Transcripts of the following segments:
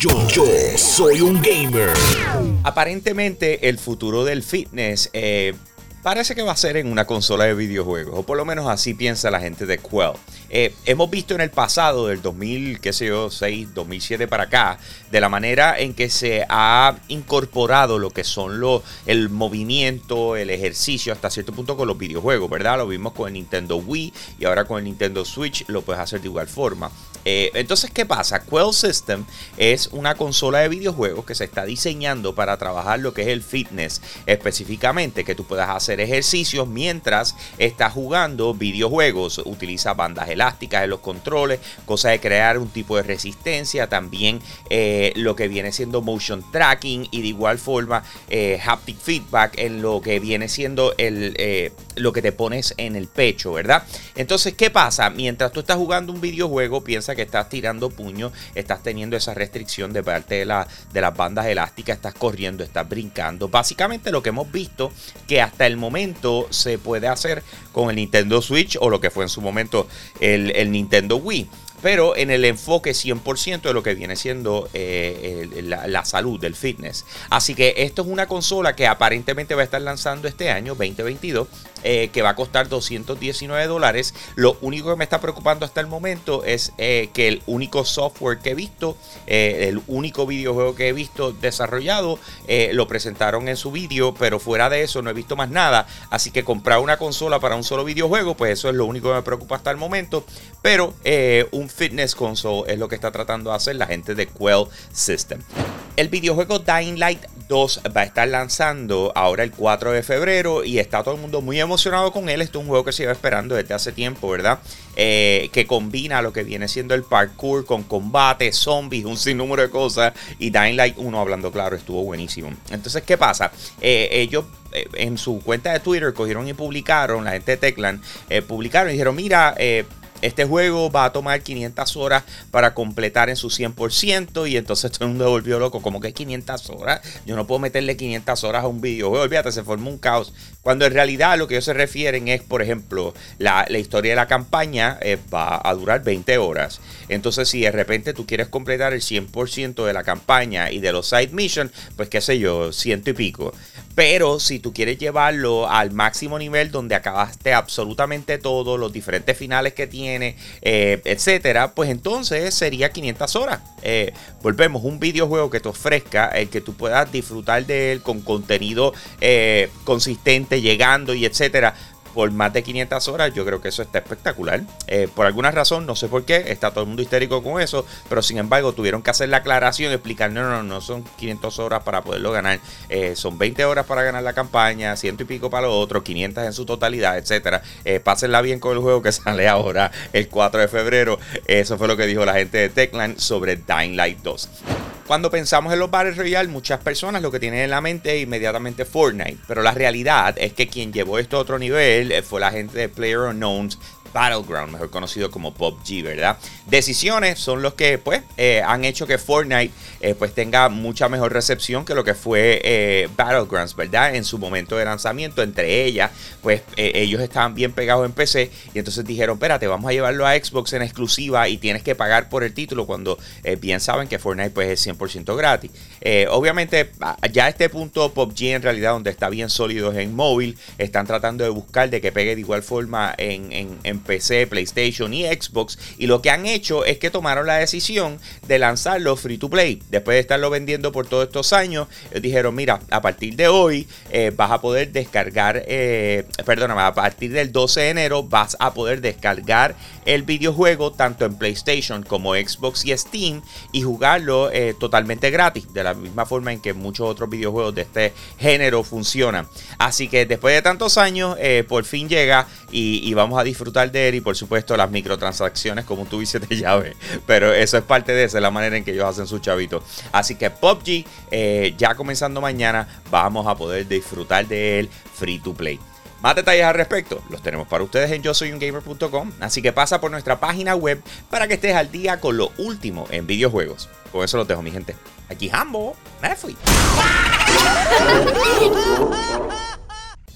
Yo, yo soy un gamer. Aparentemente el futuro del fitness eh, parece que va a ser en una consola de videojuegos, o por lo menos así piensa la gente de Quell. Eh, hemos visto en el pasado, del 2000, qué sé yo, 6, 2007 para acá, de la manera en que se ha incorporado lo que son los, el movimiento, el ejercicio, hasta cierto punto con los videojuegos, ¿verdad? Lo vimos con el Nintendo Wii y ahora con el Nintendo Switch lo puedes hacer de igual forma. Eh, entonces, ¿qué pasa? Quell System es una consola de videojuegos que se está diseñando para trabajar lo que es el fitness específicamente, que tú puedas hacer ejercicios mientras estás jugando videojuegos. Utiliza bandas elásticas en los controles, cosa de crear un tipo de resistencia, también eh, lo que viene siendo motion tracking y de igual forma eh, haptic feedback en lo que viene siendo el, lo que te pones en el pecho, ¿verdad? Entonces, ¿qué pasa? Mientras tú estás jugando un videojuego, piensa que estás tirando puño, estás teniendo esa restricción de parte de, la, de las bandas elásticas, estás corriendo, estás brincando. Básicamente lo que hemos visto que hasta el momento se puede hacer con el Nintendo Switch o lo que fue en su momento el, el Nintendo Wii pero en el enfoque 100% de lo que viene siendo eh, la, salud del fitness. Así que esto es una consola que aparentemente va a estar lanzando este año, 2022, eh, que va a costar 219 dólares. Lo único que me está preocupando hasta el momento es eh, que el único software que he visto, el único videojuego que he visto desarrollado, lo presentaron en su vídeo, pero fuera de eso no he visto más nada. Así que comprar una consola para un solo videojuego, pues eso es lo único que me preocupa hasta el momento. Pero un fitness console es lo que está tratando de hacer la gente de Quell System. El videojuego Dying Light 2 va a estar lanzando ahora el 4 de febrero y está todo el mundo muy emocionado con él. Este es un juego que se lleva esperando desde hace tiempo, ¿verdad? Eh, que combina lo que viene siendo el parkour con combate, zombies, un sinnúmero de cosas. Y Dying Light 1, hablando claro, estuvo buenísimo. Entonces, ¿qué pasa? Eh, ellos eh, en su cuenta de Twitter cogieron y publicaron, la gente de Teclan, publicaron y dijeron, mira, este juego va a tomar 500 horas para completar en su 100% y entonces todo el mundo volvió loco, como que 500 horas, yo no puedo meterle 500 horas a un videojuego, olvídate, se formó un caos. Cuando en realidad lo que ellos se refieren es, por ejemplo, la, historia de la campaña eh, va a durar 20 horas. Entonces si de repente tú quieres completar el 100% de la campaña y de los side missions, pues qué sé yo, ciento y pico. Pero si tú quieres llevarlo al máximo nivel donde acabaste absolutamente todo, los diferentes finales que tiene, eh, etcétera, pues entonces sería 500 horas. Eh, volvemos, un videojuego que te ofrezca el que tú puedas disfrutar de él con contenido eh, consistente, llegando y etcétera por más de 500 horas, yo creo que eso está espectacular. Eh, por alguna razón, no sé por qué, está todo el mundo histérico con eso, pero sin embargo tuvieron que hacer la aclaración, explicar, no, no, no son 500 horas para poderlo ganar, eh, son 20 horas para ganar la campaña, ciento y pico para lo otro, 500 en su totalidad, etcétera. Eh, pásenla bien con el juego que sale ahora el 4 de febrero. Eso fue lo que dijo la gente de Techland sobre Dying Light 2. Cuando pensamos en los Battle Royale, muchas personas lo que tienen en la mente es inmediatamente Fortnite. Pero la realidad es que quien llevó esto a otro nivel eh, fue la gente de Player Unknowns Battleground, mejor conocido como PUBG, ¿verdad? Decisiones son los que pues eh, han hecho que Fortnite eh, pues tenga mucha mejor recepción que lo que fue eh, Battlegrounds, ¿verdad? En su momento de lanzamiento, entre ellas, pues ellos estaban bien pegados en PC y entonces dijeron, espérate, vamos a llevarlo a Xbox en exclusiva y tienes que pagar por el título cuando bien saben que Fortnite pues es 100% gratis. obviamente ya a este punto PUBG en realidad donde está bien sólido es en móvil, están tratando de buscar de que pegue de igual forma en, en PC, PlayStation y Xbox. Y lo que han hecho es que tomaron la decisión de lanzarlo free to play. Después de estarlo vendiendo por todos estos años, dijeron, mira, a partir de hoy eh, vas a poder descargar, eh, perdóname, a partir del 12 de enero vas a poder descargar el videojuego tanto en PlayStation como Xbox y Steam y jugarlo eh, totalmente gratis, de la misma forma en que muchos otros videojuegos de este género funcionan. Así que después de tantos años, por fin llega y vamos a disfrutar de él y por supuesto las microtransacciones como un tubice de llave. Pero eso es parte de eso, es la manera en que ellos hacen su chavito. Así que PUBG, eh, ya comenzando mañana, vamos a poder disfrutar de él free to play. Más detalles al respecto los tenemos para ustedes en yo soy un gamer.com, así que pasa por nuestra página web para que estés al día con lo último en videojuegos. Con eso lo dejo, mi gente. Aquí Hambo, me fui.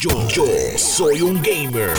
Yo, yo soy un gamer.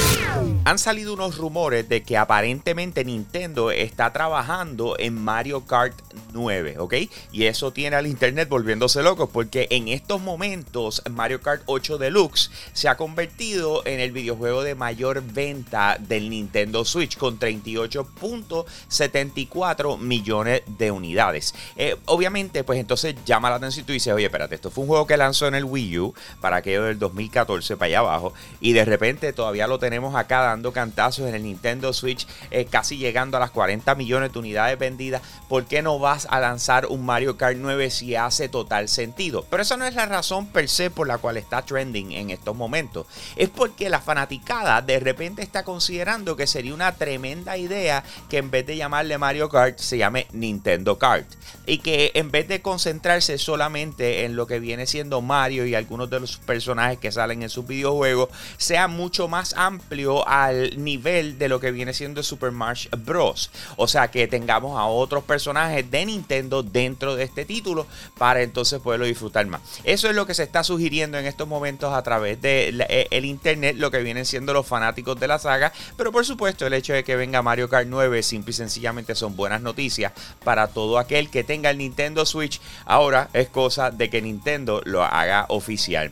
Han salido unos rumores de que aparentemente Nintendo está trabajando en Mario Kart 9, ¿ok? Y eso tiene al internet volviéndose loco porque en estos momentos Mario Kart 8 Deluxe se ha convertido en el videojuego de mayor venta del Nintendo Switch con 38.74 millones de unidades. Eh, obviamente, pues entonces llama la atención y tú dices, oye, espérate, esto fue un juego que lanzó en el Wii U para aquello del 2014 para abajo y de repente todavía lo tenemos acá dando cantazos en el Nintendo Switch, eh, casi llegando a las 40 millones de unidades vendidas. ¿Por qué no vas a lanzar un Mario Kart 9 si hace total sentido? Pero esa no es la razón per se por la cual está trending en estos momentos. Es porque la fanaticada de repente está considerando que sería una tremenda idea que en vez de llamarle Mario Kart se llame Nintendo Kart. Y que en vez de concentrarse solamente en lo que viene siendo Mario y algunos de los personajes que salen en sus videojuegos, sea mucho más amplio al nivel de lo que viene siendo Super Smash Bros. O sea, que tengamos a otros personajes de Nintendo dentro de este título para entonces poderlo disfrutar más. Eso es lo que se está sugiriendo en estos momentos a través del de eh, el internet, lo que vienen siendo los fanáticos de la saga. Pero por supuesto, el hecho de que venga Mario Kart 9 simple y sencillamente son buenas noticias para todo aquel que tenga el Nintendo Switch. Ahora es cosa de que Nintendo lo haga oficial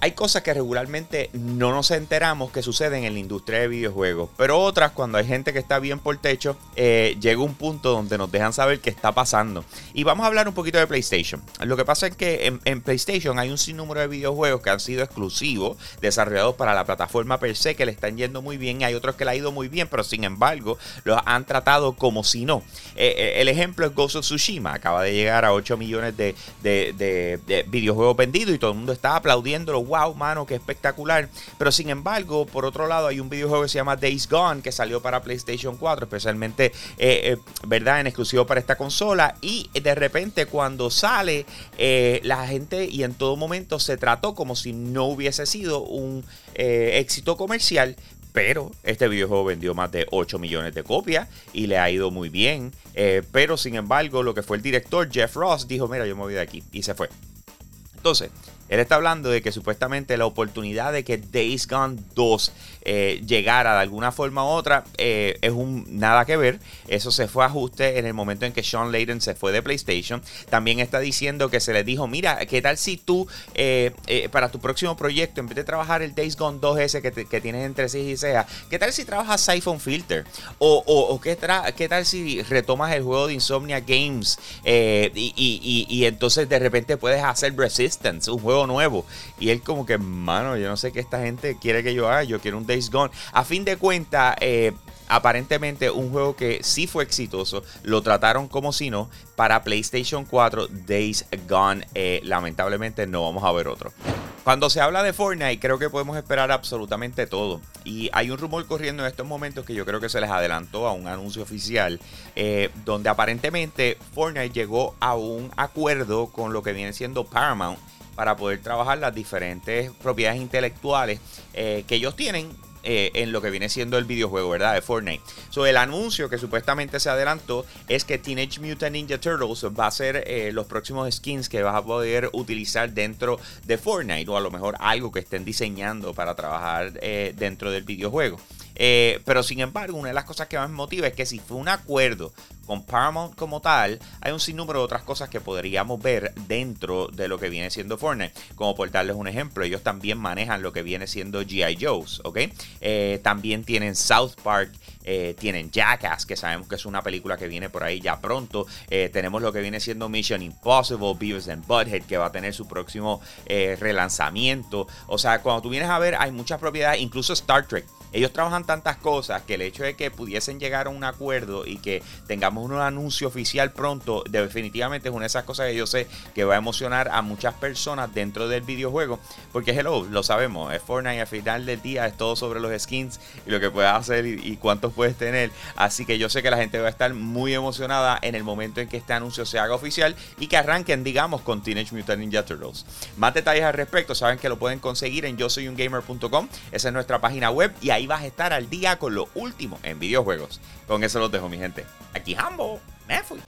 hay cosas que regularmente no nos enteramos que suceden en la industria de videojuegos, pero otras cuando hay gente que está bien por techo, eh, llega un punto donde nos dejan saber qué está pasando. Y vamos a hablar un poquito de PlayStation. Lo que pasa es que en, PlayStation hay un sinnúmero de videojuegos que han sido exclusivos, desarrollados para la plataforma per se, que le están yendo muy bien, y hay otros que le ha ido muy bien, pero sin embargo los han tratado como si no. Eh, eh, el ejemplo es Ghost of Tsushima, acaba de llegar a 8 millones de, de, de, de videojuegos vendidos y todo el mundo está aplaudiéndolo wow, mano, qué espectacular. Pero sin embargo, por otro lado, hay un videojuego que se llama Days Gone que salió para PlayStation 4, especialmente, eh, eh, ¿verdad?, en exclusivo para esta consola. Y de repente, cuando sale, eh, la gente y en todo momento se trató como si no hubiese sido un éxito comercial. Pero este videojuego vendió más de 8 millones de copias y le ha ido muy bien. pero sin embargo, lo que fue el director Jeff Ross dijo: Mira, yo me voy de aquí y se fue. Entonces, él está hablando de que supuestamente la oportunidad de que Days Gone 2 eh, llegara de alguna forma u otra eh, es un nada que ver. Eso se fue a ajuste en el momento en que Sean Layden se fue de PlayStation. También está diciendo que se le dijo, mira, ¿qué tal si tú eh, para tu próximo proyecto, en vez de trabajar el Days Gone 2 ese que, tienes entre sí y sea, ¿qué tal si trabajas Siphon Filter? O, ¿qué, ¿qué, tal si retomas el juego de Insomnia Games y, y entonces de repente puedes hacer Resistance, un juego nuevo. Y él como que, mano, yo no sé qué esta gente quiere que yo haga, yo quiero un Days Gone. A fin de cuentas, eh, aparentemente un juego que sí fue exitoso, lo trataron como si no, para PlayStation 4 Days Gone. Eh, lamentablemente no vamos a ver otro. Cuando se habla de Fortnite, creo que podemos esperar absolutamente todo. Y hay un rumor corriendo en estos momentos que yo creo que se les adelantó a un anuncio oficial, eh, donde aparentemente Fortnite llegó a un acuerdo con lo que viene siendo Paramount para poder trabajar las diferentes propiedades intelectuales eh, que ellos tienen eh, en lo que viene siendo el videojuego, ¿verdad? De Fortnite. So, el anuncio que supuestamente se adelantó es que Teenage Mutant Ninja Turtles va a ser eh, los próximos skins que vas a poder utilizar dentro de Fortnite o a lo mejor algo que estén diseñando para trabajar dentro del videojuego. Eh, pero sin embargo, una de las cosas que más motiva es que si fue un acuerdo con Paramount como tal, hay un sinnúmero de otras cosas que podríamos ver dentro de lo que viene siendo Fortnite. Como por darles un ejemplo, ellos también manejan lo que viene siendo G.I. Joe's, ¿ok? Eh, también tienen South Park. Eh, tienen Jackass, que sabemos que es una película que viene por ahí ya pronto. tenemos lo que viene siendo Mission Impossible, Beavis and Butthead, que va a tener su próximo relanzamiento. O sea, cuando tú vienes a ver, hay muchas propiedades, incluso Star Trek. Ellos trabajan tantas cosas que el hecho de que pudiesen llegar a un acuerdo y que tengamos un anuncio oficial pronto, definitivamente es una de esas cosas que yo sé que va a emocionar a muchas personas dentro del videojuego. Porque hello, lo sabemos, es Fortnite al final del día es todo sobre los skins y lo que puedes hacer y, cuántos puedes tener. Así que yo sé que la gente va a estar muy emocionada en el momento en que este anuncio se haga oficial y que arranquen, digamos, con Teenage Mutant Ninja Turtles. Más detalles al respecto, saben que lo pueden conseguir en yo soy un gamer.com. Esa es nuestra página web y ahí vas a estar al día con lo último en videojuegos. Con eso los dejo, mi gente. Aquí Hambo, me fui.